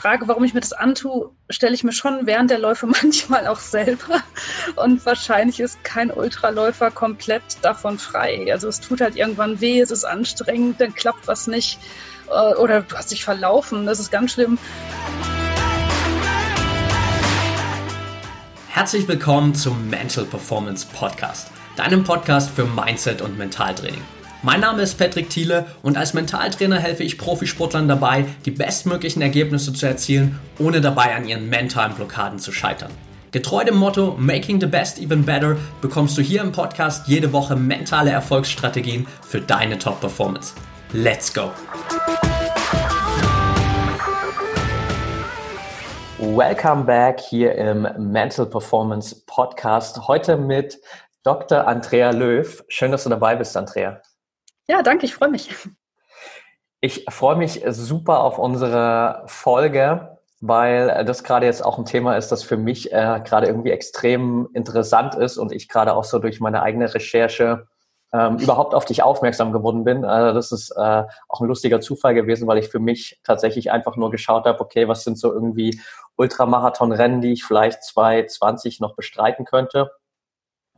Frage, warum ich mir das antue, stelle ich mir schon während der Läufe manchmal auch selber. Und wahrscheinlich ist kein Ultraläufer komplett davon frei. Also es tut halt irgendwann weh, es ist anstrengend, dann klappt was nicht. Äh, oder du hast dich verlaufen, das ist ganz schlimm. Herzlich willkommen zum Mental Performance Podcast, deinem Podcast für Mindset und Mentaltraining. Mein Name ist Patrick Thiele und als Mentaltrainer helfe ich Profisportlern dabei, die bestmöglichen Ergebnisse zu erzielen, ohne dabei an ihren mentalen Blockaden zu scheitern. Getreu dem Motto Making the Best Even Better bekommst du hier im Podcast jede Woche mentale Erfolgsstrategien für deine Top-Performance. Let's go! Welcome back hier im Mental Performance Podcast. Heute mit Dr. Andrea Löw. Schön, dass du dabei bist, Andrea. Ja, danke, ich freue mich. Ich freue mich super auf unsere Folge, weil das gerade jetzt auch ein Thema ist, das für mich äh, gerade irgendwie extrem interessant ist und ich gerade auch so durch meine eigene Recherche ähm, überhaupt auf dich aufmerksam geworden bin. Also das ist äh, auch ein lustiger Zufall gewesen, weil ich für mich tatsächlich einfach nur geschaut habe, okay, was sind so irgendwie Ultramarathon-Rennen, die ich vielleicht 2020 noch bestreiten könnte.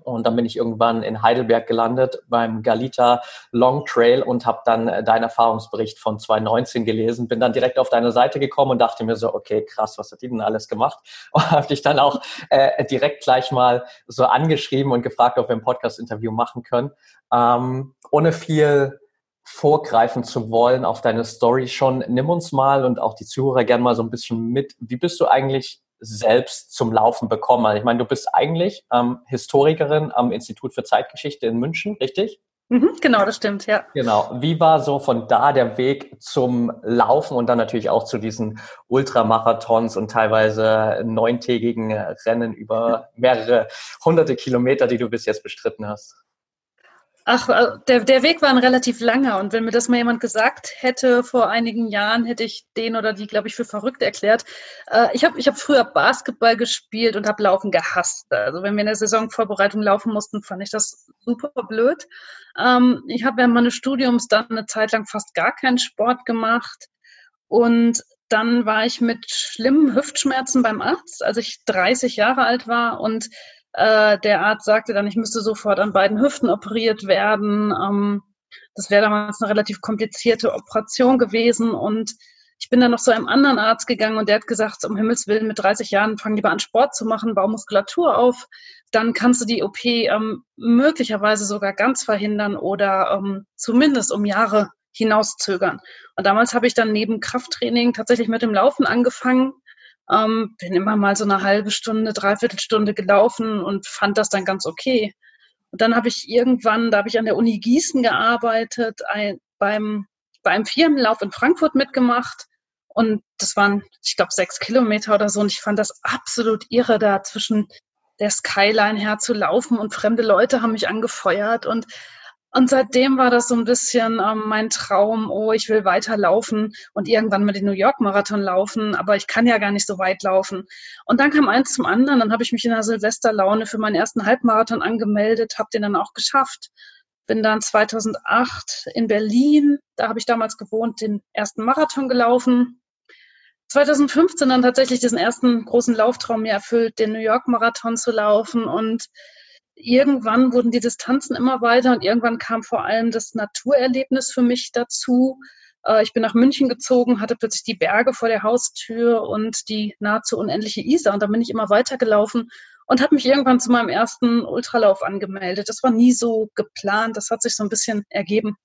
Und dann bin ich irgendwann in Heidelberg gelandet beim Galita Long Trail und habe dann äh, deinen Erfahrungsbericht von 2019 gelesen, bin dann direkt auf deine Seite gekommen und dachte mir so, okay, krass, was hat die denn alles gemacht? Und habe dich dann auch äh, direkt gleich mal so angeschrieben und gefragt, ob wir ein Podcast-Interview machen können. Ähm, ohne viel vorgreifen zu wollen auf deine Story schon, nimm uns mal und auch die Zuhörer gerne mal so ein bisschen mit. Wie bist du eigentlich selbst zum Laufen bekommen? Also ich meine, du bist eigentlich ähm, Historikerin am Institut für Zeitgeschichte in München, richtig? Mhm, genau, das stimmt, ja. Genau. Wie war so von da der Weg zum Laufen und dann natürlich auch zu diesen Ultramarathons und teilweise neuntägigen Rennen über mehrere hunderte Kilometer, die du bis jetzt bestritten hast? Ach, äh, der, der Weg war ein relativ langer und wenn mir das mal jemand gesagt hätte vor einigen Jahren, hätte ich den oder die, glaube ich, für verrückt erklärt. Äh, ich habe ich hab früher Basketball gespielt und habe Laufen gehasst. Also wenn wir in der Saisonvorbereitung laufen mussten, fand ich das super blöd. Ähm, ich habe während meines Studiums dann eine Zeit lang fast gar keinen Sport gemacht und dann war ich mit schlimmen Hüftschmerzen beim Arzt, als ich 30 Jahre alt war und äh, der Arzt sagte dann, ich müsste sofort an beiden Hüften operiert werden. Ähm, das wäre damals eine relativ komplizierte Operation gewesen und ich bin dann noch zu einem anderen Arzt gegangen und der hat gesagt, um Himmels Willen, mit 30 Jahren fang lieber an Sport zu machen, bau Muskulatur auf, dann kannst du die OP ähm, möglicherweise sogar ganz verhindern oder ähm, zumindest um Jahre hinauszögern. Und damals habe ich dann neben Krafttraining tatsächlich mit dem Laufen angefangen ähm, bin immer mal so eine halbe Stunde, dreiviertel Stunde gelaufen und fand das dann ganz okay. Und dann habe ich irgendwann, da habe ich an der Uni Gießen gearbeitet, ein, beim, beim Firmenlauf in Frankfurt mitgemacht. Und das waren, ich glaube, sechs Kilometer oder so. Und ich fand das absolut irre, da zwischen der Skyline herzulaufen und fremde Leute haben mich angefeuert. Und und seitdem war das so ein bisschen ähm, mein Traum, oh, ich will weiterlaufen und irgendwann mal den New York Marathon laufen, aber ich kann ja gar nicht so weit laufen. Und dann kam eins zum anderen, dann habe ich mich in der Silvesterlaune für meinen ersten Halbmarathon angemeldet, habe den dann auch geschafft. Bin dann 2008 in Berlin, da habe ich damals gewohnt, den ersten Marathon gelaufen. 2015 dann tatsächlich diesen ersten großen Lauftraum mir erfüllt, den New York Marathon zu laufen und irgendwann wurden die Distanzen immer weiter und irgendwann kam vor allem das Naturerlebnis für mich dazu. Äh, ich bin nach München gezogen, hatte plötzlich die Berge vor der Haustür und die nahezu unendliche Isar und da bin ich immer weitergelaufen und habe mich irgendwann zu meinem ersten Ultralauf angemeldet. Das war nie so geplant, das hat sich so ein bisschen ergeben.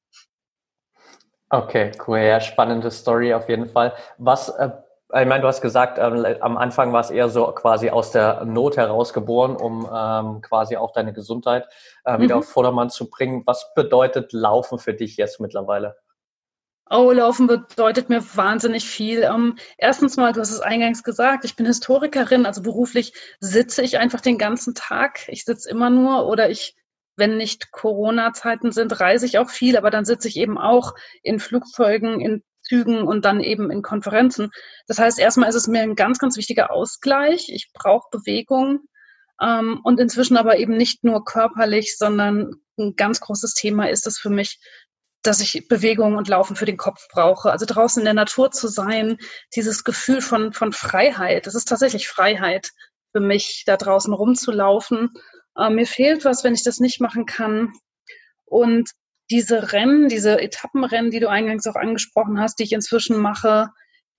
Okay, cool. Ja, spannende Story auf jeden Fall. Was äh, ich meine, du hast gesagt, ähm, am Anfang war es eher so quasi aus der Not heraus geboren, um ähm, quasi auch deine Gesundheit äh, wieder mhm. auf Vordermann zu bringen. Was bedeutet Laufen für dich jetzt mittlerweile? Oh, Laufen bedeutet mir wahnsinnig viel. Ähm, erstens mal, du hast es eingangs gesagt, ich bin Historikerin, also beruflich sitze ich einfach den ganzen Tag. Ich sitze immer nur oder ich, wenn nicht Corona-Zeiten sind, reise ich auch viel, aber dann sitze ich eben auch in Flugzeugen, in Zügen und dann eben in Konferenzen. Das heißt, erstmal ist es mir ein ganz, ganz wichtiger Ausgleich. Ich brauche Bewegung ähm, und inzwischen aber eben nicht nur körperlich, sondern ein ganz großes Thema ist es für mich dass ich Bewegung und Laufen für den Kopf brauche. Also draußen in der Natur zu sein, dieses Gefühl von, von Freiheit. Das ist tatsächlich Freiheit für mich, da draußen rumzulaufen. Äh, mir fehlt was, wenn ich das nicht machen kann. Und diese Rennen, diese Etappenrennen, die du eingangs auch angesprochen hast, die ich inzwischen mache,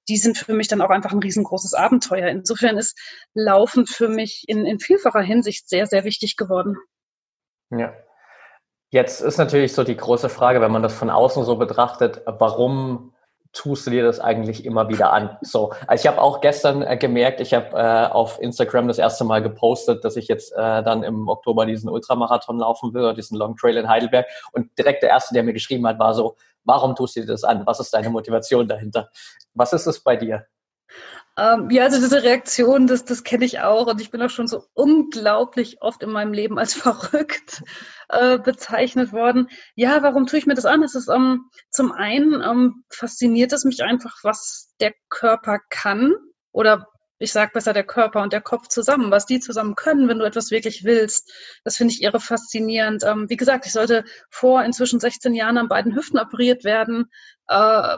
die sind für mich dann auch einfach ein riesengroßes Abenteuer. Insofern ist Laufen für mich in, in vielfacher Hinsicht sehr, sehr wichtig geworden. Ja. Jetzt ist natürlich so die große Frage, wenn man das von außen so betrachtet, warum tust du dir das eigentlich immer wieder an? So, also ich habe auch gestern äh, gemerkt, ich habe äh, auf Instagram das erste Mal gepostet, dass ich jetzt äh, dann im Oktober diesen Ultramarathon laufen will, oder diesen Long Trail in Heidelberg. Und direkt der erste, der mir geschrieben hat, war so, warum tust du dir das an? Was ist deine Motivation dahinter? Was ist es bei dir? Ähm, ja, also diese Reaktion, das, das kenne ich auch. Und ich bin auch schon so unglaublich oft in meinem Leben als verrückt äh, bezeichnet worden. Ja, warum tue ich mir das an? Es ist ähm, zum einen ähm, fasziniert es mich einfach, was der Körper kann oder ich sage besser der Körper und der Kopf zusammen, was die zusammen können, wenn du etwas wirklich willst. Das finde ich irre faszinierend. Ähm, wie gesagt, ich sollte vor inzwischen 16 Jahren an beiden Hüften operiert werden. Äh,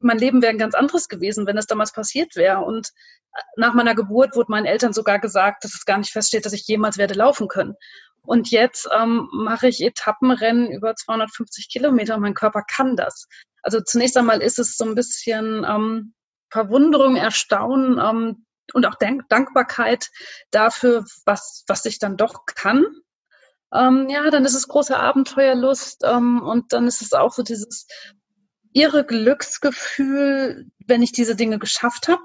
mein Leben wäre ein ganz anderes gewesen, wenn es damals passiert wäre. Und äh, nach meiner Geburt wurde meinen Eltern sogar gesagt, dass es gar nicht feststeht, dass ich jemals werde laufen können. Und jetzt ähm, mache ich Etappenrennen über 250 Kilometer und mein Körper kann das. Also zunächst einmal ist es so ein bisschen ähm, Verwunderung, Erstaunen ähm, und auch Dank Dankbarkeit dafür, was, was ich dann doch kann. Ähm, ja, dann ist es große Abenteuerlust ähm, und dann ist es auch so dieses irre Glücksgefühl, wenn ich diese Dinge geschafft habe.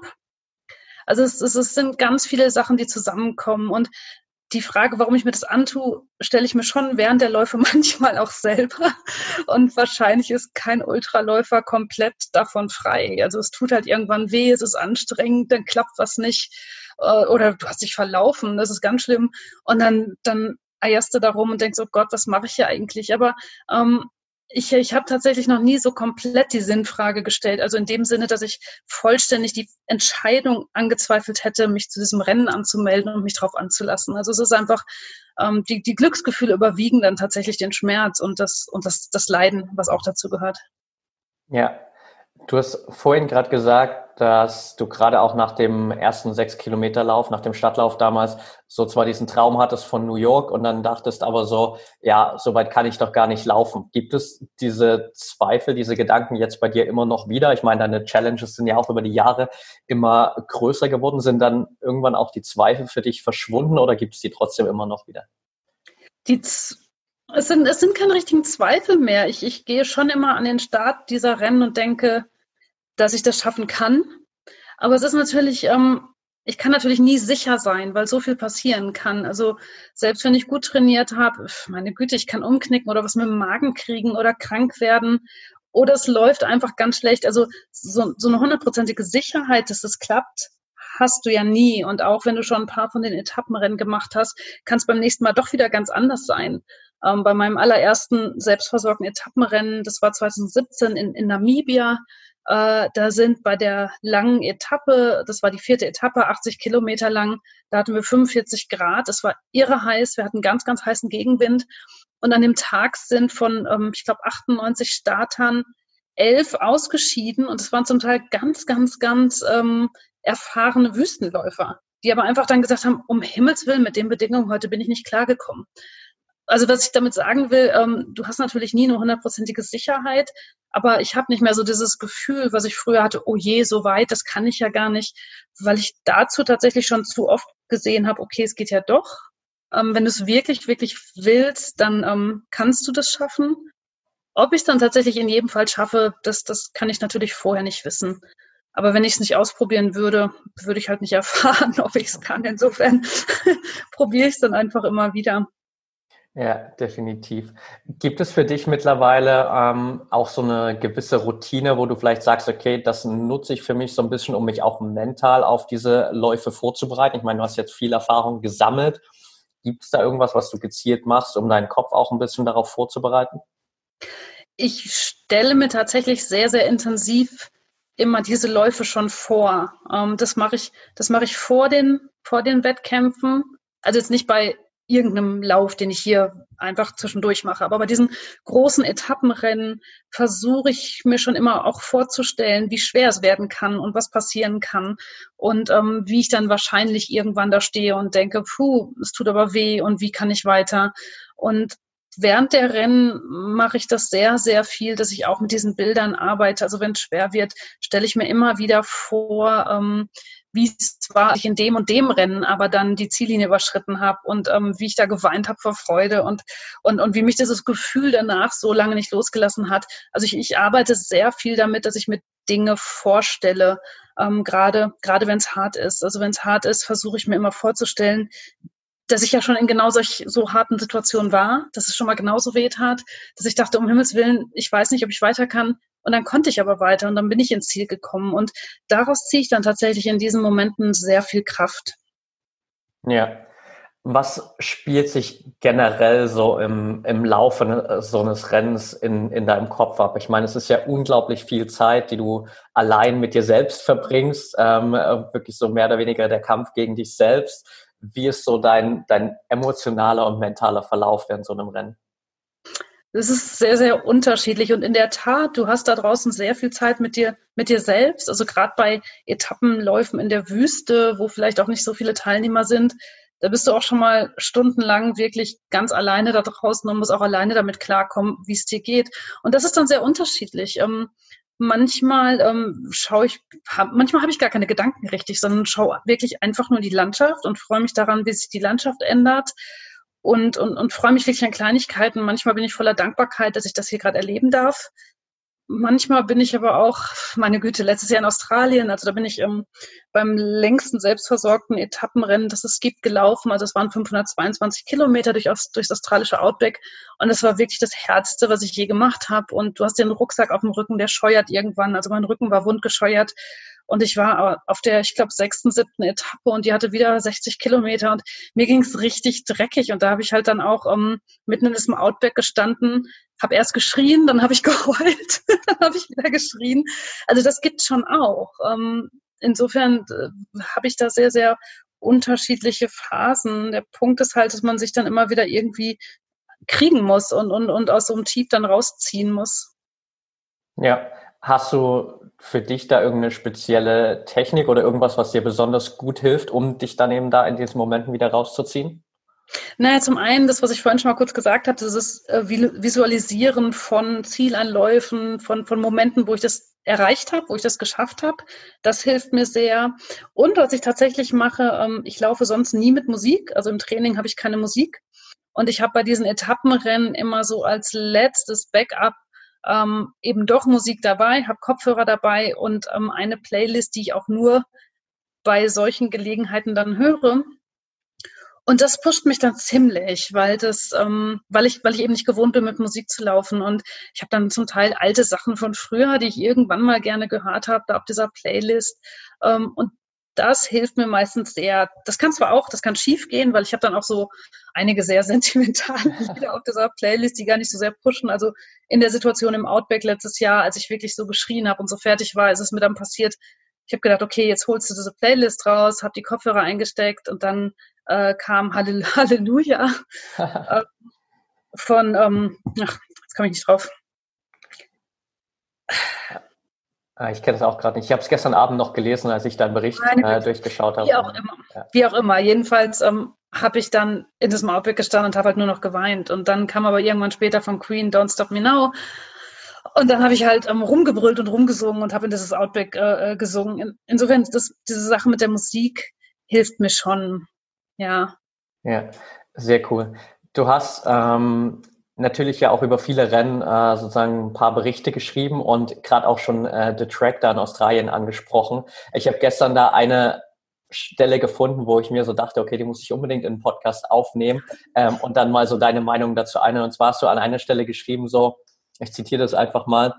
Also es, es, es sind ganz viele Sachen, die zusammenkommen und die Frage, warum ich mir das antue, stelle ich mir schon während der Läufe manchmal auch selber. Und wahrscheinlich ist kein Ultraläufer komplett davon frei. Also es tut halt irgendwann weh, es ist anstrengend, dann klappt was nicht. Äh, oder du hast dich verlaufen, das ist ganz schlimm. Und dann, dann eierst du darum und denkst, oh Gott, was mache ich hier eigentlich? Aber ähm, ich, ich habe tatsächlich noch nie so komplett die Sinnfrage gestellt. Also in dem Sinne, dass ich vollständig die Entscheidung angezweifelt hätte, mich zu diesem Rennen anzumelden und mich darauf anzulassen. Also es ist einfach, ähm, die, die Glücksgefühle überwiegen dann tatsächlich den Schmerz und das, und das, das Leiden, was auch dazu gehört. Ja, Du hast vorhin gerade gesagt, dass du gerade auch nach dem ersten sechs Kilometer Lauf, nach dem Stadtlauf damals, so zwar diesen Traum hattest von New York und dann dachtest aber so, ja, so weit kann ich doch gar nicht laufen. Gibt es diese Zweifel, diese Gedanken jetzt bei dir immer noch wieder? Ich meine, deine Challenges sind ja auch über die Jahre immer größer geworden. Sind dann irgendwann auch die Zweifel für dich verschwunden oder gibt es die trotzdem immer noch wieder? Die es sind, es sind keine richtigen Zweifel mehr. Ich, ich gehe schon immer an den Start dieser Rennen und denke, dass ich das schaffen kann. Aber es ist natürlich, ähm, ich kann natürlich nie sicher sein, weil so viel passieren kann. Also selbst wenn ich gut trainiert habe, meine Güte, ich kann umknicken oder was mit dem Magen kriegen oder krank werden oder es läuft einfach ganz schlecht. Also so, so eine hundertprozentige Sicherheit, dass es klappt, hast du ja nie. Und auch wenn du schon ein paar von den Etappenrennen gemacht hast, kann es beim nächsten Mal doch wieder ganz anders sein. Ähm, bei meinem allerersten selbstversorgten Etappenrennen, das war 2017 in, in Namibia, äh, da sind bei der langen Etappe, das war die vierte Etappe, 80 Kilometer lang, da hatten wir 45 Grad. Es war irre heiß. Wir hatten ganz, ganz heißen Gegenwind. Und an dem Tag sind von, ähm, ich glaube, 98 Startern elf ausgeschieden. Und es waren zum Teil ganz, ganz, ganz ähm, erfahrene Wüstenläufer, die aber einfach dann gesagt haben, um Himmels Willen, mit den Bedingungen heute bin ich nicht klargekommen also was ich damit sagen will, ähm, du hast natürlich nie eine hundertprozentige Sicherheit, aber ich habe nicht mehr so dieses Gefühl, was ich früher hatte, oh je, so weit, das kann ich ja gar nicht, weil ich dazu tatsächlich schon zu oft gesehen habe, okay, es geht ja doch. Ähm, wenn du es wirklich, wirklich willst, dann ähm, kannst du das schaffen. Ob ich es dann tatsächlich in jedem Fall schaffe, das, das kann ich natürlich vorher nicht wissen. Aber wenn ich es nicht ausprobieren würde, würde ich halt nicht erfahren, ob ich es kann. Insofern probiere ich es dann einfach immer wieder. Ja, definitiv. Gibt es für dich mittlerweile ähm, auch so eine gewisse Routine, wo du vielleicht sagst, okay, das nutze ich für mich so ein bisschen, um mich auch mental auf diese Läufe vorzubereiten? Ich meine, du hast jetzt viel Erfahrung gesammelt. Gibt es da irgendwas, was du gezielt machst, um deinen Kopf auch ein bisschen darauf vorzubereiten? Ich stelle mir tatsächlich sehr, sehr intensiv immer diese Läufe schon vor. Ähm, das mache ich, das mache ich vor den, vor den Wettkämpfen. Also jetzt nicht bei irgendeinem Lauf, den ich hier einfach zwischendurch mache. Aber bei diesen großen Etappenrennen versuche ich mir schon immer auch vorzustellen, wie schwer es werden kann und was passieren kann und ähm, wie ich dann wahrscheinlich irgendwann da stehe und denke, puh, es tut aber weh und wie kann ich weiter? Und während der Rennen mache ich das sehr, sehr viel, dass ich auch mit diesen Bildern arbeite. Also wenn es schwer wird, stelle ich mir immer wieder vor, ähm, wie es war, ich in dem und dem Rennen aber dann die Ziellinie überschritten habe und ähm, wie ich da geweint habe vor Freude und, und, und wie mich dieses Gefühl danach so lange nicht losgelassen hat. Also ich, ich arbeite sehr viel damit, dass ich mir Dinge vorstelle, ähm, gerade gerade wenn es hart ist. Also wenn es hart ist, versuche ich mir immer vorzustellen, dass ich ja schon in genau solch so harten Situationen war, dass es schon mal genauso weh tat, dass ich dachte, um Himmels Willen, ich weiß nicht, ob ich weiter kann. Und dann konnte ich aber weiter und dann bin ich ins Ziel gekommen. Und daraus ziehe ich dann tatsächlich in diesen Momenten sehr viel Kraft. Ja. Was spielt sich generell so im, im Laufe ne, so eines Rennens in, in deinem Kopf ab? Ich meine, es ist ja unglaublich viel Zeit, die du allein mit dir selbst verbringst, ähm, wirklich so mehr oder weniger der Kampf gegen dich selbst. Wie ist so dein, dein emotionaler und mentaler Verlauf während so einem Rennen? Es ist sehr, sehr unterschiedlich. Und in der Tat, du hast da draußen sehr viel Zeit mit dir, mit dir selbst. Also gerade bei Etappenläufen in der Wüste, wo vielleicht auch nicht so viele Teilnehmer sind, da bist du auch schon mal stundenlang wirklich ganz alleine da draußen und musst auch alleine damit klarkommen, wie es dir geht. Und das ist dann sehr unterschiedlich. Ähm, manchmal ähm, schaue ich, hab, manchmal habe ich gar keine Gedanken richtig, sondern schaue wirklich einfach nur die Landschaft und freue mich daran, wie sich die Landschaft ändert und, und, und freue mich wirklich an Kleinigkeiten. Manchmal bin ich voller Dankbarkeit, dass ich das hier gerade erleben darf. Manchmal bin ich aber auch, meine Güte, letztes Jahr in Australien, also da bin ich ähm, beim längsten selbstversorgten Etappenrennen, das es gibt, gelaufen. Also es waren 522 Kilometer durch, durchs australische Outback und es war wirklich das Härteste, was ich je gemacht habe. Und du hast den Rucksack auf dem Rücken, der scheuert irgendwann. Also mein Rücken war wundgescheuert und ich war auf der, ich glaube, sechsten, siebten Etappe und die hatte wieder 60 Kilometer und mir ging es richtig dreckig. Und da habe ich halt dann auch ähm, mitten in diesem Outback gestanden, habe erst geschrien, dann habe ich geheult, dann habe ich wieder geschrien. Also das gibt schon auch. Ähm, insofern äh, habe ich da sehr, sehr unterschiedliche Phasen. Der Punkt ist halt, dass man sich dann immer wieder irgendwie kriegen muss und, und, und aus so einem Tief dann rausziehen muss. Ja, Hast du für dich da irgendeine spezielle Technik oder irgendwas, was dir besonders gut hilft, um dich dann eben da in diesen Momenten wieder rauszuziehen? Naja, zum einen, das, was ich vorhin schon mal kurz gesagt habe, ist äh, Visualisieren von Zielanläufen, von, von Momenten, wo ich das erreicht habe, wo ich das geschafft habe. Das hilft mir sehr. Und was ich tatsächlich mache, ähm, ich laufe sonst nie mit Musik. Also im Training habe ich keine Musik. Und ich habe bei diesen Etappenrennen immer so als letztes Backup ähm, eben doch Musik dabei, habe Kopfhörer dabei und ähm, eine Playlist, die ich auch nur bei solchen Gelegenheiten dann höre. Und das pusht mich dann ziemlich, weil das, ähm, weil ich, weil ich eben nicht gewohnt bin, mit Musik zu laufen. Und ich habe dann zum Teil alte Sachen von früher, die ich irgendwann mal gerne gehört habe, da auf dieser Playlist. Ähm, und das hilft mir meistens sehr. Das kann zwar auch, das kann schief gehen, weil ich habe dann auch so einige sehr sentimentale Lieder auf dieser Playlist, die gar nicht so sehr pushen. Also in der Situation im Outback letztes Jahr, als ich wirklich so geschrien habe und so fertig war, ist es mir dann passiert. Ich habe gedacht, okay, jetzt holst du diese Playlist raus, habe die Kopfhörer eingesteckt und dann äh, kam Halleluja äh, von, ähm, ach, jetzt komme ich nicht drauf. Ah, ich kenne das auch gerade nicht. Ich habe es gestern Abend noch gelesen, als ich deinen Bericht äh, durchgeschaut habe. Wie auch immer. Ja. Wie auch immer. Jedenfalls ähm, habe ich dann in diesem Outback gestanden und habe halt nur noch geweint. Und dann kam aber irgendwann später von Queen Don't Stop Me Now. Und dann habe ich halt ähm, rumgebrüllt und rumgesungen und habe in dieses Outback äh, äh gesungen. In, insofern, das, diese Sache mit der Musik hilft mir schon. Ja. Ja, sehr cool. Du hast ähm, natürlich ja auch über viele Rennen äh, sozusagen ein paar Berichte geschrieben und gerade auch schon äh, The Track da in Australien angesprochen. Ich habe gestern da eine Stelle gefunden, wo ich mir so dachte, okay, die muss ich unbedingt in den Podcast aufnehmen ähm, und dann mal so deine Meinung dazu ein. Und zwar hast du an einer Stelle geschrieben, so, ich zitiere das einfach mal,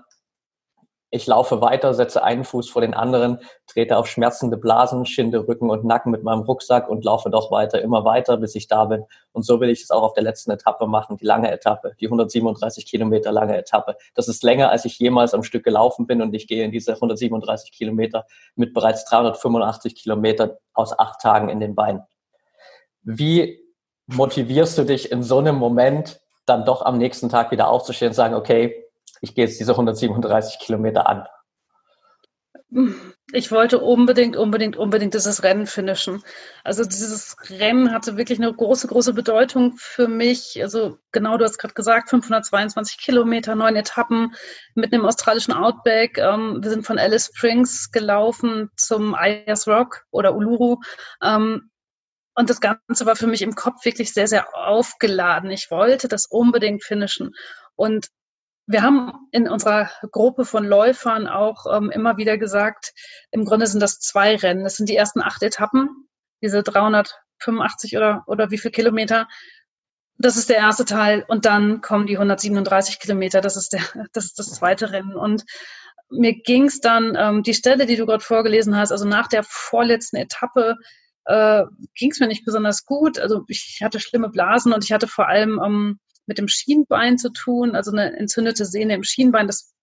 ich laufe weiter, setze einen Fuß vor den anderen, trete auf schmerzende Blasen, Schinde, Rücken und Nacken mit meinem Rucksack und laufe doch weiter, immer weiter, bis ich da bin. Und so will ich es auch auf der letzten Etappe machen, die lange Etappe, die 137 Kilometer lange Etappe. Das ist länger, als ich jemals am Stück gelaufen bin und ich gehe in diese 137 Kilometer mit bereits 385 Kilometern aus acht Tagen in den Beinen. Wie motivierst du dich in so einem Moment dann doch am nächsten Tag wieder aufzustehen und sagen, okay, ich gehe jetzt diese 137 Kilometer an? Ich wollte unbedingt, unbedingt, unbedingt dieses Rennen finishen. Also dieses Rennen hatte wirklich eine große, große Bedeutung für mich. Also genau, du hast gerade gesagt, 522 Kilometer, neun Etappen mit einem australischen Outback. Ähm, wir sind von Alice Springs gelaufen zum Ayers Rock oder Uluru. Ähm, und das Ganze war für mich im Kopf wirklich sehr, sehr aufgeladen. Ich wollte das unbedingt finishen. Und wir haben in unserer Gruppe von Läufern auch ähm, immer wieder gesagt, im Grunde sind das zwei Rennen. Das sind die ersten acht Etappen, diese 385 oder, oder wie viel Kilometer. Das ist der erste Teil. Und dann kommen die 137 Kilometer. Das ist, der, das, ist das zweite Rennen. Und mir ging es dann, ähm, die Stelle, die du gerade vorgelesen hast, also nach der vorletzten Etappe, äh, ging es mir nicht besonders gut. Also ich hatte schlimme Blasen und ich hatte vor allem ähm, mit dem Schienbein zu tun, also eine entzündete Sehne im Schienbein. Das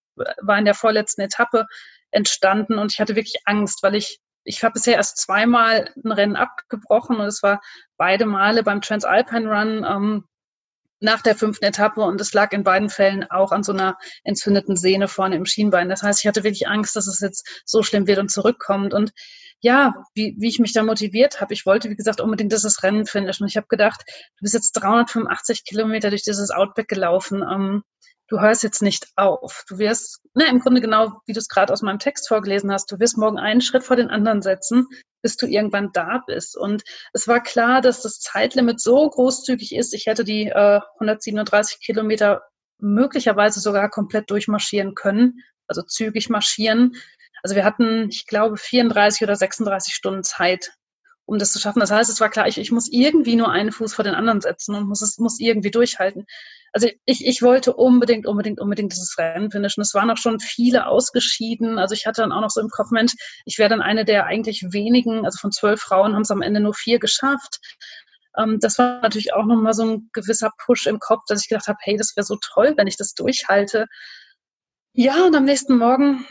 war in der vorletzten Etappe entstanden und ich hatte wirklich Angst, weil ich ich habe bisher erst zweimal ein Rennen abgebrochen und es war beide Male beim Transalpine Run ähm, nach der fünften Etappe und es lag in beiden Fällen auch an so einer entzündeten Sehne vorne im Schienbein. Das heißt, ich hatte wirklich Angst, dass es jetzt so schlimm wird und zurückkommt. Und ja, wie, wie ich mich da motiviert habe. Ich wollte, wie gesagt, unbedingt dieses Rennen finishen. Und ich habe gedacht, du bist jetzt 385 Kilometer durch dieses Outback gelaufen. Ähm, du hörst jetzt nicht auf. Du wirst, na, im Grunde genau, wie du es gerade aus meinem Text vorgelesen hast, du wirst morgen einen Schritt vor den anderen setzen, bis du irgendwann da bist. Und es war klar, dass das Zeitlimit so großzügig ist. Ich hätte die äh, 137 Kilometer möglicherweise sogar komplett durchmarschieren können, also zügig marschieren. Also wir hatten, ich glaube, 34 oder 36 Stunden Zeit, um das zu schaffen. Das heißt, es war klar, ich, ich muss irgendwie nur einen Fuß vor den anderen setzen und muss es muss irgendwie durchhalten. Also ich, ich wollte unbedingt, unbedingt, unbedingt dieses Rennen finishen. Es waren auch schon viele ausgeschieden. Also ich hatte dann auch noch so im Kopf, Mensch, ich wäre dann eine der eigentlich wenigen, also von zwölf Frauen haben es am Ende nur vier geschafft. Ähm, das war natürlich auch nochmal so ein gewisser Push im Kopf, dass ich gedacht habe, hey, das wäre so toll, wenn ich das durchhalte. Ja, und am nächsten Morgen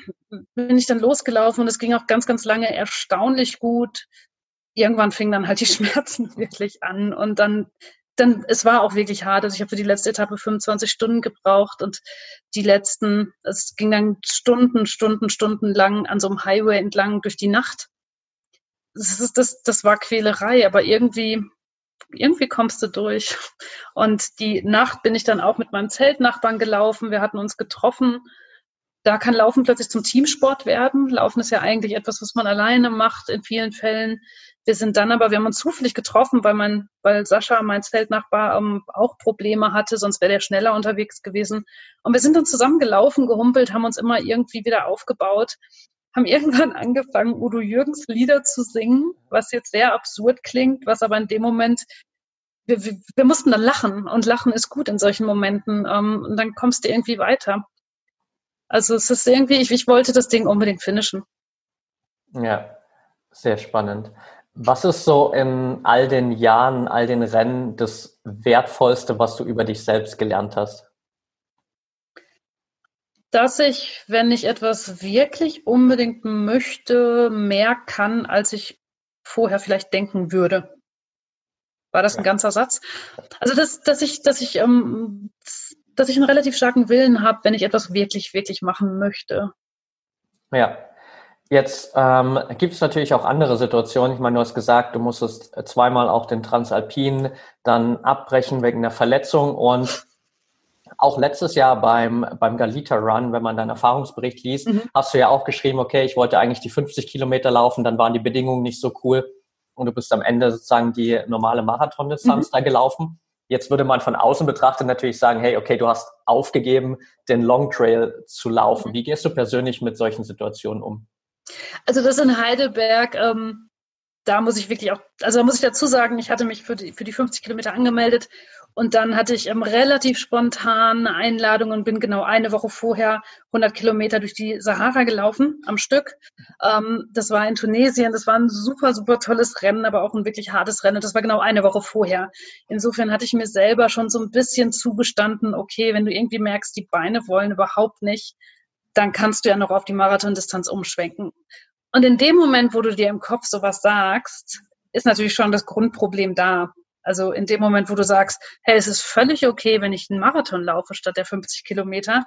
bin ich dann losgelaufen und es ging auch ganz, ganz lange erstaunlich gut. Irgendwann fingen dann halt die Schmerzen wirklich an und dann, dann, es war auch wirklich hart. Also ich habe für die letzte Etappe 25 Stunden gebraucht und die letzten, es ging dann Stunden, Stunden, Stunden lang an so einem Highway entlang durch die Nacht. Das, ist, das, das war Quälerei, aber irgendwie, irgendwie kommst du durch. Und die Nacht bin ich dann auch mit meinem Zeltnachbarn gelaufen. Wir hatten uns getroffen da kann Laufen plötzlich zum Teamsport werden. Laufen ist ja eigentlich etwas, was man alleine macht in vielen Fällen. Wir sind dann aber, wir haben uns zufällig getroffen, weil mein, weil Sascha, mein Zeltnachbar, ähm, auch Probleme hatte, sonst wäre der schneller unterwegs gewesen. Und wir sind dann zusammen gelaufen, gehumpelt, haben uns immer irgendwie wieder aufgebaut, haben irgendwann angefangen, Udo Jürgens Lieder zu singen, was jetzt sehr absurd klingt, was aber in dem Moment wir, wir, wir mussten dann lachen und lachen ist gut in solchen Momenten ähm, und dann kommst du irgendwie weiter. Also es ist irgendwie, ich, ich wollte das Ding unbedingt finishen. Ja, sehr spannend. Was ist so in all den Jahren, all den Rennen das Wertvollste, was du über dich selbst gelernt hast? Dass ich, wenn ich etwas wirklich unbedingt möchte, mehr kann, als ich vorher vielleicht denken würde. War das ein ganzer Satz? Also, dass, dass ich, dass ich ähm, dass ich einen relativ starken Willen habe, wenn ich etwas wirklich, wirklich machen möchte. Ja. Jetzt ähm, gibt es natürlich auch andere Situationen. Ich meine, du hast gesagt, du musstest zweimal auch den Transalpin dann abbrechen wegen einer Verletzung und auch letztes Jahr beim, beim Galita Run, wenn man deinen Erfahrungsbericht liest, mhm. hast du ja auch geschrieben, okay, ich wollte eigentlich die 50 Kilometer laufen, dann waren die Bedingungen nicht so cool und du bist am Ende sozusagen die normale Marathondistanz mhm. da gelaufen. Jetzt würde man von außen betrachtet natürlich sagen, hey, okay, du hast aufgegeben, den Long Trail zu laufen. Wie gehst du persönlich mit solchen Situationen um? Also das in Heidelberg, ähm, da muss ich wirklich auch, also da muss ich dazu sagen, ich hatte mich für die, für die 50 Kilometer angemeldet und dann hatte ich ähm, relativ spontan eine Einladung und bin genau eine Woche vorher 100 Kilometer durch die Sahara gelaufen am Stück. Ähm, das war in Tunesien. Das war ein super, super tolles Rennen, aber auch ein wirklich hartes Rennen. Das war genau eine Woche vorher. Insofern hatte ich mir selber schon so ein bisschen zugestanden, okay, wenn du irgendwie merkst, die Beine wollen überhaupt nicht, dann kannst du ja noch auf die Marathondistanz umschwenken. Und in dem Moment, wo du dir im Kopf sowas sagst, ist natürlich schon das Grundproblem da. Also in dem Moment, wo du sagst, hey, es ist völlig okay, wenn ich einen Marathon laufe statt der 50 Kilometer,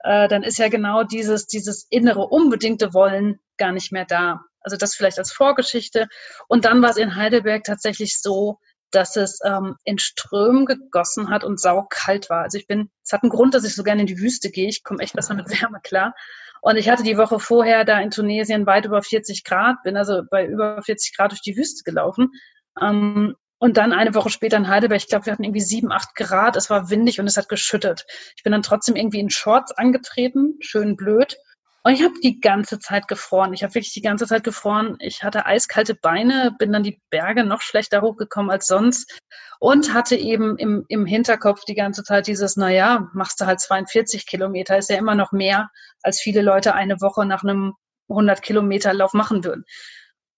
äh, dann ist ja genau dieses, dieses innere unbedingte Wollen gar nicht mehr da. Also das vielleicht als Vorgeschichte. Und dann war es in Heidelberg tatsächlich so, dass es ähm, in Strömen gegossen hat und saukalt war. Also ich bin, es hat einen Grund, dass ich so gerne in die Wüste gehe. Ich komme echt besser mit Wärme klar. Und ich hatte die Woche vorher da in Tunesien weit über 40 Grad, bin also bei über 40 Grad durch die Wüste gelaufen. Ähm, und dann eine Woche später in Heidelberg, ich glaube, wir hatten irgendwie sieben, acht Grad, es war windig und es hat geschüttet. Ich bin dann trotzdem irgendwie in Shorts angetreten, schön blöd. Und ich habe die ganze Zeit gefroren. Ich habe wirklich die ganze Zeit gefroren. Ich hatte eiskalte Beine, bin dann die Berge noch schlechter hochgekommen als sonst und hatte eben im, im Hinterkopf die ganze Zeit dieses, naja, machst du halt 42 Kilometer, ist ja immer noch mehr, als viele Leute eine Woche nach einem 100 Kilometer Lauf machen würden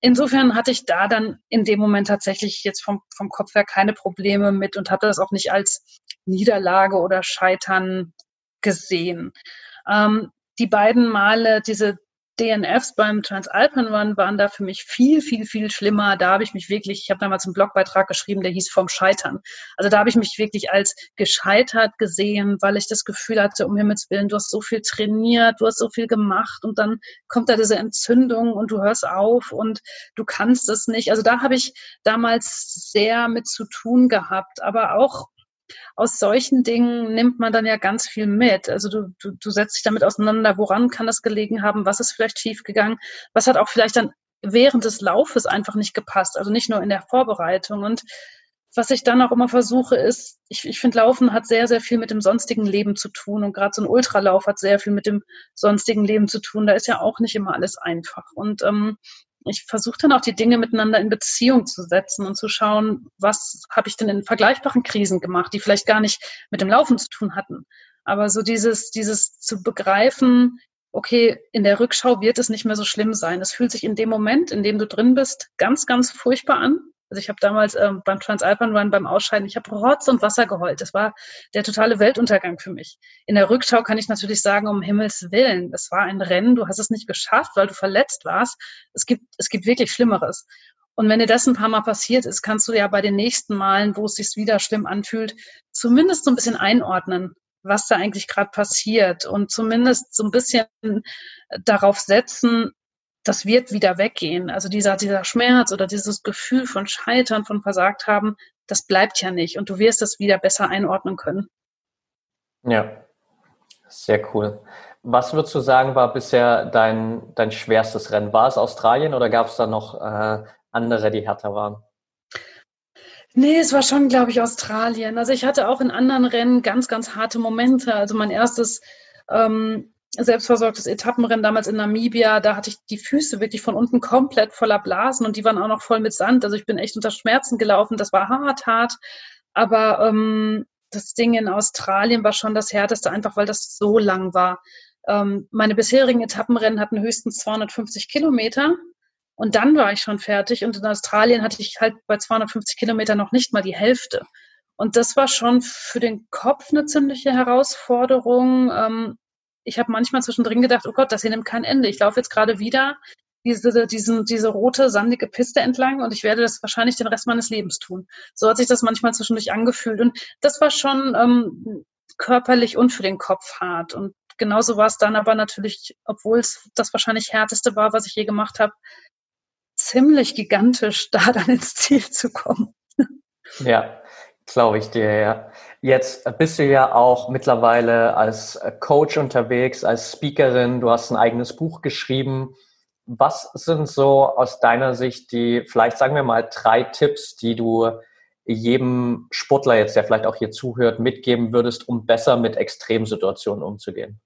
insofern hatte ich da dann in dem Moment tatsächlich jetzt vom, vom Kopf her keine Probleme mit und habe das auch nicht als Niederlage oder Scheitern gesehen. Ähm, die beiden Male, diese DNFs beim Transalpen Run waren da für mich viel, viel, viel schlimmer. Da habe ich mich wirklich, ich habe damals einen Blogbeitrag geschrieben, der hieß vom Scheitern. Also da habe ich mich wirklich als gescheitert gesehen, weil ich das Gefühl hatte, um Himmels Willen, du hast so viel trainiert, du hast so viel gemacht und dann kommt da diese Entzündung und du hörst auf und du kannst es nicht. Also da habe ich damals sehr mit zu tun gehabt, aber auch aus solchen Dingen nimmt man dann ja ganz viel mit. Also du, du, du setzt dich damit auseinander, woran kann das gelegen haben, was ist vielleicht schiefgegangen, was hat auch vielleicht dann während des Laufes einfach nicht gepasst, also nicht nur in der Vorbereitung. Und was ich dann auch immer versuche, ist, ich, ich finde, Laufen hat sehr, sehr viel mit dem sonstigen Leben zu tun. Und gerade so ein Ultralauf hat sehr viel mit dem sonstigen Leben zu tun. Da ist ja auch nicht immer alles einfach. Und ähm, ich versuche dann auch die Dinge miteinander in Beziehung zu setzen und zu schauen, was habe ich denn in vergleichbaren Krisen gemacht, die vielleicht gar nicht mit dem Laufen zu tun hatten. Aber so dieses, dieses zu begreifen, okay, in der Rückschau wird es nicht mehr so schlimm sein. Es fühlt sich in dem Moment, in dem du drin bist, ganz, ganz furchtbar an. Also ich habe damals ähm, beim Transalpan Run beim Ausscheiden, ich habe Rotz und Wasser geheult. Das war der totale Weltuntergang für mich. In der Rückschau kann ich natürlich sagen, um Himmels Willen, es war ein Rennen, du hast es nicht geschafft, weil du verletzt warst. Es gibt, es gibt wirklich Schlimmeres. Und wenn dir das ein paar Mal passiert ist, kannst du ja bei den nächsten Malen, wo es sich wieder schlimm anfühlt, zumindest so ein bisschen einordnen, was da eigentlich gerade passiert und zumindest so ein bisschen darauf setzen, das wird wieder weggehen. Also dieser, dieser Schmerz oder dieses Gefühl von Scheitern, von Versagt haben, das bleibt ja nicht und du wirst es wieder besser einordnen können. Ja, sehr cool. Was würdest du sagen, war bisher dein, dein schwerstes Rennen? War es Australien oder gab es da noch äh, andere, die härter waren? Nee, es war schon, glaube ich, Australien. Also ich hatte auch in anderen Rennen ganz, ganz harte Momente. Also mein erstes ähm, selbstversorgtes Etappenrennen damals in Namibia, da hatte ich die Füße wirklich von unten komplett voller Blasen und die waren auch noch voll mit Sand. Also ich bin echt unter Schmerzen gelaufen. Das war hart, hart. Aber ähm, das Ding in Australien war schon das härteste, einfach weil das so lang war. Ähm, meine bisherigen Etappenrennen hatten höchstens 250 Kilometer. Und dann war ich schon fertig. Und in Australien hatte ich halt bei 250 Kilometern noch nicht mal die Hälfte. Und das war schon für den Kopf eine ziemliche Herausforderung. Ähm, ich habe manchmal zwischendrin gedacht, oh Gott, das hier nimmt kein Ende. Ich laufe jetzt gerade wieder diese, diesen, diese rote, sandige Piste entlang und ich werde das wahrscheinlich den Rest meines Lebens tun. So hat sich das manchmal zwischendurch angefühlt. Und das war schon ähm, körperlich und für den Kopf hart. Und genauso war es dann aber natürlich, obwohl es das wahrscheinlich härteste war, was ich je gemacht habe, ziemlich gigantisch, da dann ins Ziel zu kommen. Ja, glaube ich dir, ja. Jetzt bist du ja auch mittlerweile als Coach unterwegs, als Speakerin. Du hast ein eigenes Buch geschrieben. Was sind so aus deiner Sicht die, vielleicht sagen wir mal, drei Tipps, die du jedem Sportler jetzt, der vielleicht auch hier zuhört, mitgeben würdest, um besser mit Extremsituationen umzugehen?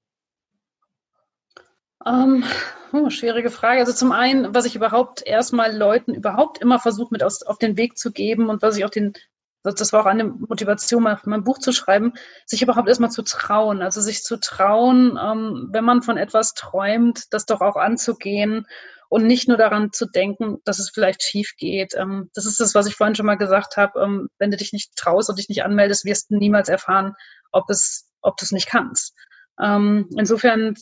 Um, ähm, oh, schwierige Frage. Also zum einen, was ich überhaupt erstmal Leuten überhaupt immer versuche, mit aus, auf den Weg zu geben und was ich auch den das war auch eine Motivation, mein Buch zu schreiben, sich überhaupt erstmal zu trauen. Also sich zu trauen, ähm, wenn man von etwas träumt, das doch auch anzugehen und nicht nur daran zu denken, dass es vielleicht schief geht. Ähm, das ist das, was ich vorhin schon mal gesagt habe. Ähm, wenn du dich nicht traust und dich nicht anmeldest, wirst du niemals erfahren, ob es, ob du es nicht kannst. Insofern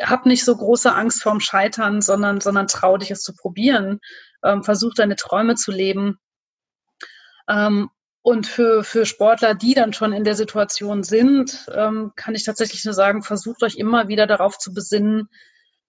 hab nicht so große Angst vorm Scheitern, sondern, sondern trau dich es zu probieren. Versuch deine Träume zu leben. Und für, für Sportler, die dann schon in der Situation sind, ähm, kann ich tatsächlich nur sagen, versucht euch immer wieder darauf zu besinnen,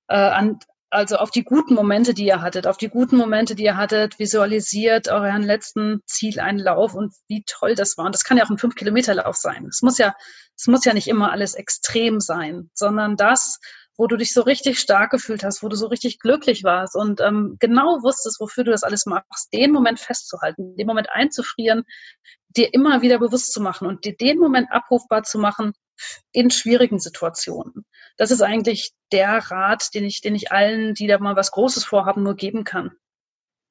äh, an, also auf die guten Momente, die ihr hattet, auf die guten Momente, die ihr hattet, visualisiert euren letzten Zieleinlauf und wie toll das war. Und das kann ja auch ein Fünf-Kilometer-Lauf sein. Es muss ja, es muss ja nicht immer alles extrem sein, sondern das, wo du dich so richtig stark gefühlt hast, wo du so richtig glücklich warst und ähm, genau wusstest, wofür du das alles machst, den Moment festzuhalten, den Moment einzufrieren, dir immer wieder bewusst zu machen und dir den Moment abrufbar zu machen in schwierigen Situationen. Das ist eigentlich der Rat, den ich, den ich allen, die da mal was Großes vorhaben, nur geben kann.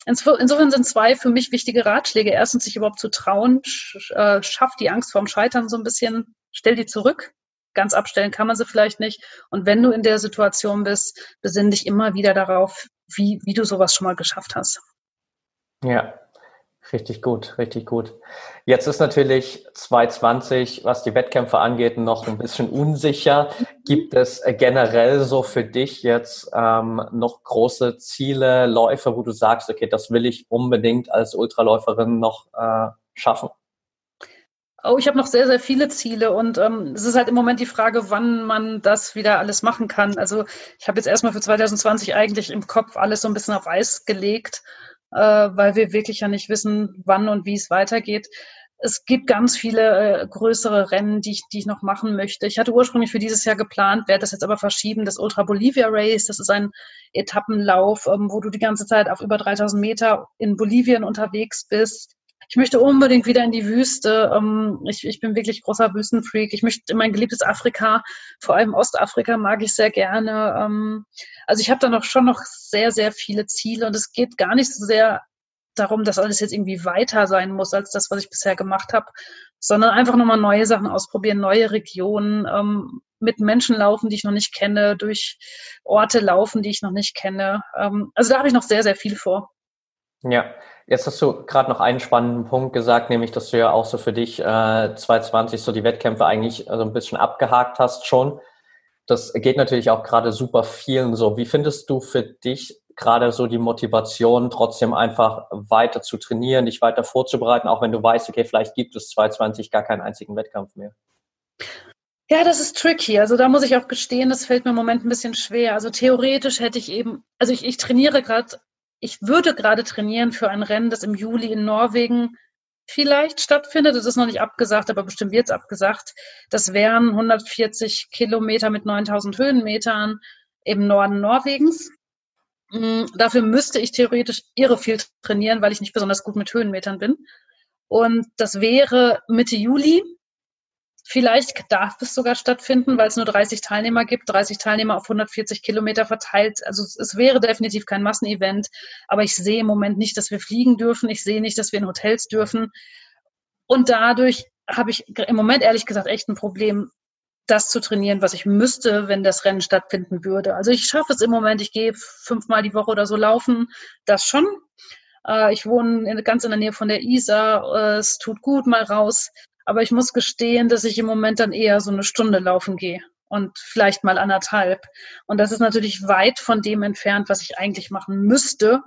Insofern sind zwei für mich wichtige Ratschläge. Erstens, sich überhaupt zu trauen, äh, schaff die Angst vorm Scheitern so ein bisschen, stell die zurück, ganz abstellen kann man sie vielleicht nicht. Und wenn du in der Situation bist, besinn dich immer wieder darauf, wie, wie du sowas schon mal geschafft hast. Ja, richtig gut, richtig gut. Jetzt ist natürlich 2020, was die Wettkämpfe angeht, noch ein bisschen unsicher. Gibt es generell so für dich jetzt ähm, noch große Ziele, Läufe, wo du sagst, okay, das will ich unbedingt als Ultraläuferin noch äh, schaffen? Oh, ich habe noch sehr, sehr viele Ziele und ähm, es ist halt im Moment die Frage, wann man das wieder alles machen kann. Also ich habe jetzt erstmal für 2020 eigentlich im Kopf alles so ein bisschen auf Eis gelegt, äh, weil wir wirklich ja nicht wissen, wann und wie es weitergeht. Es gibt ganz viele äh, größere Rennen, die ich, die ich noch machen möchte. Ich hatte ursprünglich für dieses Jahr geplant, werde das jetzt aber verschieben, das Ultra Bolivia Race. Das ist ein Etappenlauf, ähm, wo du die ganze Zeit auf über 3000 Meter in Bolivien unterwegs bist ich möchte unbedingt wieder in die Wüste. Ähm, ich, ich bin wirklich großer Wüstenfreak. Ich möchte in mein geliebtes Afrika, vor allem Ostafrika mag ich sehr gerne. Ähm, also ich habe da noch schon noch sehr, sehr viele Ziele und es geht gar nicht so sehr darum, dass alles jetzt irgendwie weiter sein muss als das, was ich bisher gemacht habe, sondern einfach nochmal neue Sachen ausprobieren, neue Regionen, ähm, mit Menschen laufen, die ich noch nicht kenne, durch Orte laufen, die ich noch nicht kenne. Ähm, also da habe ich noch sehr, sehr viel vor. Ja, jetzt hast du gerade noch einen spannenden Punkt gesagt, nämlich, dass du ja auch so für dich äh, 2020 so die Wettkämpfe eigentlich so ein bisschen abgehakt hast schon. Das geht natürlich auch gerade super vielen so. Wie findest du für dich gerade so die Motivation, trotzdem einfach weiter zu trainieren, dich weiter vorzubereiten, auch wenn du weißt, okay, vielleicht gibt es 2020 gar keinen einzigen Wettkampf mehr? Ja, das ist tricky. Also da muss ich auch gestehen, das fällt mir im Moment ein bisschen schwer. Also theoretisch hätte ich eben, also ich, ich trainiere gerade ich würde gerade trainieren für ein Rennen, das im Juli in Norwegen vielleicht stattfindet. Das ist noch nicht abgesagt, aber bestimmt wird es abgesagt. Das wären 140 Kilometer mit 9000 Höhenmetern im Norden Norwegens. Mm, dafür müsste ich theoretisch irre viel trainieren, weil ich nicht besonders gut mit Höhenmetern bin. Und das wäre Mitte Juli. Vielleicht darf es sogar stattfinden, weil es nur 30 Teilnehmer gibt, 30 Teilnehmer auf 140 Kilometer verteilt. Also es wäre definitiv kein Massenevent, aber ich sehe im Moment nicht, dass wir fliegen dürfen. Ich sehe nicht, dass wir in Hotels dürfen. Und dadurch habe ich im Moment ehrlich gesagt echt ein Problem, das zu trainieren, was ich müsste, wenn das Rennen stattfinden würde. Also ich schaffe es im Moment, ich gehe fünfmal die Woche oder so laufen, das schon. Äh, ich wohne ganz in der Nähe von der Isar, äh, es tut gut mal raus. Aber ich muss gestehen, dass ich im Moment dann eher so eine Stunde laufen gehe und vielleicht mal anderthalb. Und das ist natürlich weit von dem entfernt, was ich eigentlich machen müsste.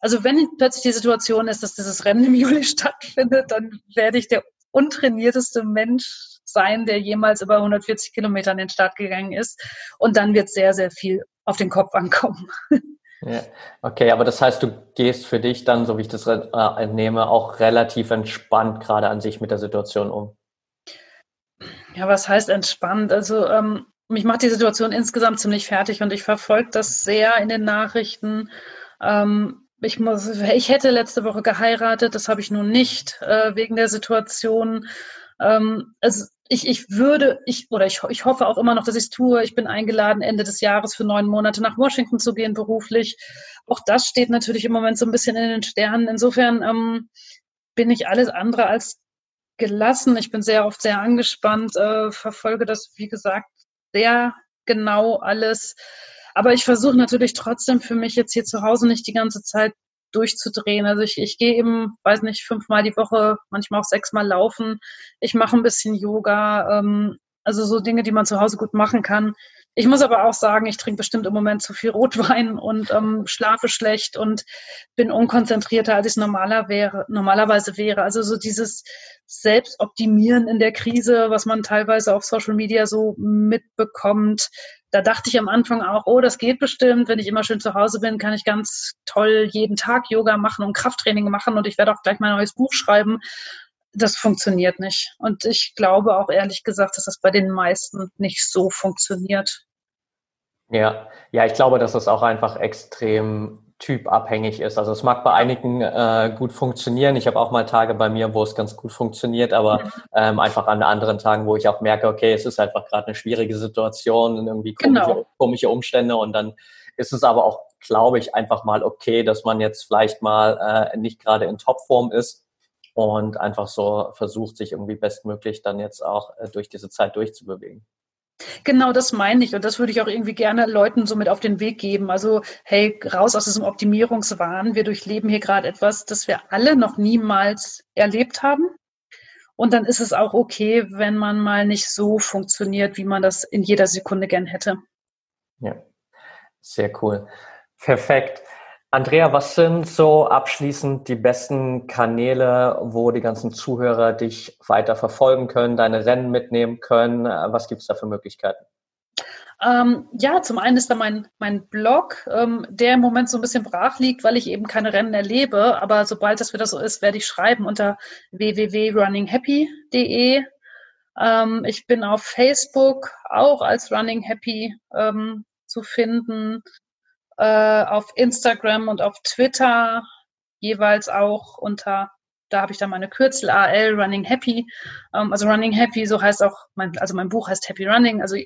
Also wenn plötzlich die Situation ist, dass dieses Rennen im Juli stattfindet, dann werde ich der untrainierteste Mensch sein, der jemals über 140 Kilometer an den Start gegangen ist. Und dann wird sehr, sehr viel auf den Kopf ankommen. Ja, okay, aber das heißt, du gehst für dich dann, so wie ich das äh, entnehme, auch relativ entspannt gerade an sich mit der Situation um. Ja, was heißt entspannt? Also ähm, mich macht die Situation insgesamt ziemlich fertig und ich verfolge das sehr in den Nachrichten. Ähm, ich, muss, ich hätte letzte Woche geheiratet, das habe ich nun nicht äh, wegen der Situation. Ähm, also ich, ich würde, ich, oder ich, ich hoffe auch immer noch, dass ich es tue. Ich bin eingeladen, Ende des Jahres für neun Monate nach Washington zu gehen, beruflich. Auch das steht natürlich im Moment so ein bisschen in den Sternen. Insofern ähm, bin ich alles andere als gelassen. Ich bin sehr oft sehr angespannt, äh, verfolge das, wie gesagt, sehr genau alles. Aber ich versuche natürlich trotzdem für mich jetzt hier zu Hause nicht die ganze Zeit durchzudrehen. Also ich, ich gehe eben, weiß nicht, fünfmal die Woche, manchmal auch sechsmal laufen. Ich mache ein bisschen Yoga. Ähm, also so Dinge, die man zu Hause gut machen kann. Ich muss aber auch sagen, ich trinke bestimmt im Moment zu viel Rotwein und ähm, schlafe schlecht und bin unkonzentrierter, als ich normaler wäre, normalerweise wäre. Also so dieses Selbstoptimieren in der Krise, was man teilweise auf Social Media so mitbekommt. Da dachte ich am Anfang auch, oh, das geht bestimmt. Wenn ich immer schön zu Hause bin, kann ich ganz toll jeden Tag Yoga machen und Krafttraining machen und ich werde auch gleich mein neues Buch schreiben das funktioniert nicht. Und ich glaube auch ehrlich gesagt, dass das bei den meisten nicht so funktioniert. Ja, ja, ich glaube, dass das auch einfach extrem typabhängig ist. Also es mag bei einigen äh, gut funktionieren. Ich habe auch mal Tage bei mir, wo es ganz gut funktioniert, aber mhm. ähm, einfach an anderen Tagen, wo ich auch merke, okay, es ist einfach gerade eine schwierige Situation, irgendwie komische, genau. komische Umstände und dann ist es aber auch, glaube ich, einfach mal okay, dass man jetzt vielleicht mal äh, nicht gerade in Topform ist und einfach so versucht, sich irgendwie bestmöglich dann jetzt auch äh, durch diese Zeit durchzubewegen. Genau, das meine ich. Und das würde ich auch irgendwie gerne Leuten so mit auf den Weg geben. Also, hey, raus aus diesem Optimierungswahn. Wir durchleben hier gerade etwas, das wir alle noch niemals erlebt haben. Und dann ist es auch okay, wenn man mal nicht so funktioniert, wie man das in jeder Sekunde gern hätte. Ja, sehr cool. Perfekt. Andrea, was sind so abschließend die besten Kanäle, wo die ganzen Zuhörer dich weiter verfolgen können, deine Rennen mitnehmen können? Was gibt es da für Möglichkeiten? Ähm, ja, zum einen ist da mein, mein Blog, ähm, der im Moment so ein bisschen brach liegt, weil ich eben keine Rennen erlebe. Aber sobald das wieder so ist, werde ich schreiben unter www.runninghappy.de. Ähm, ich bin auf Facebook auch als Running Happy ähm, zu finden äh, auf Instagram und auf Twitter jeweils auch unter, da habe ich dann meine Kürzel AL Running Happy. Ähm, also Running Happy, so heißt auch, mein, also mein Buch heißt Happy Running. Also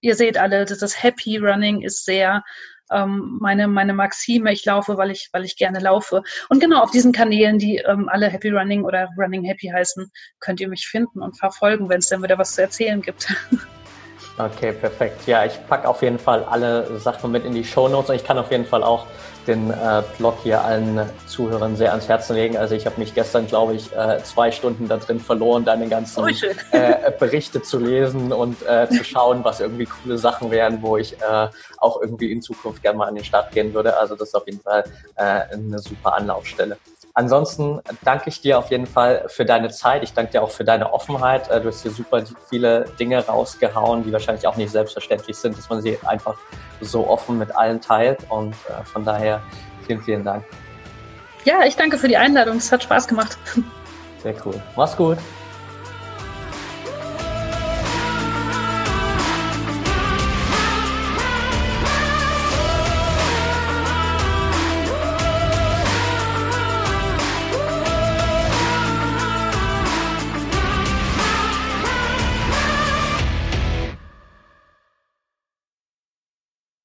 ihr seht alle, dass das Happy Running ist sehr ähm, meine, meine Maxime. Ich laufe, weil ich, weil ich gerne laufe. Und genau auf diesen Kanälen, die ähm, alle Happy Running oder Running Happy heißen, könnt ihr mich finden und verfolgen, wenn es dann wieder was zu erzählen gibt. Okay, perfekt. Ja, ich packe auf jeden Fall alle Sachen mit in die Show Notes und ich kann auf jeden Fall auch den äh, Blog hier allen Zuhörern sehr ans Herzen legen. Also ich habe mich gestern, glaube ich, äh, zwei Stunden da drin verloren, deine ganzen oh, äh, Berichte zu lesen und äh, zu schauen, was irgendwie coole Sachen wären, wo ich äh, auch irgendwie in Zukunft gerne mal an den Start gehen würde. Also das ist auf jeden Fall äh, eine super Anlaufstelle. Ansonsten danke ich dir auf jeden Fall für deine Zeit. Ich danke dir auch für deine Offenheit. Äh, du hast hier super viele Dinge rausgehauen, die wahrscheinlich auch nicht selbstverständlich sind, dass man sie einfach so offen mit allen teilt. Und äh, von daher vielen, vielen Dank. Ja, ich danke für die Einladung. Es hat Spaß gemacht. Sehr cool. Mach's gut.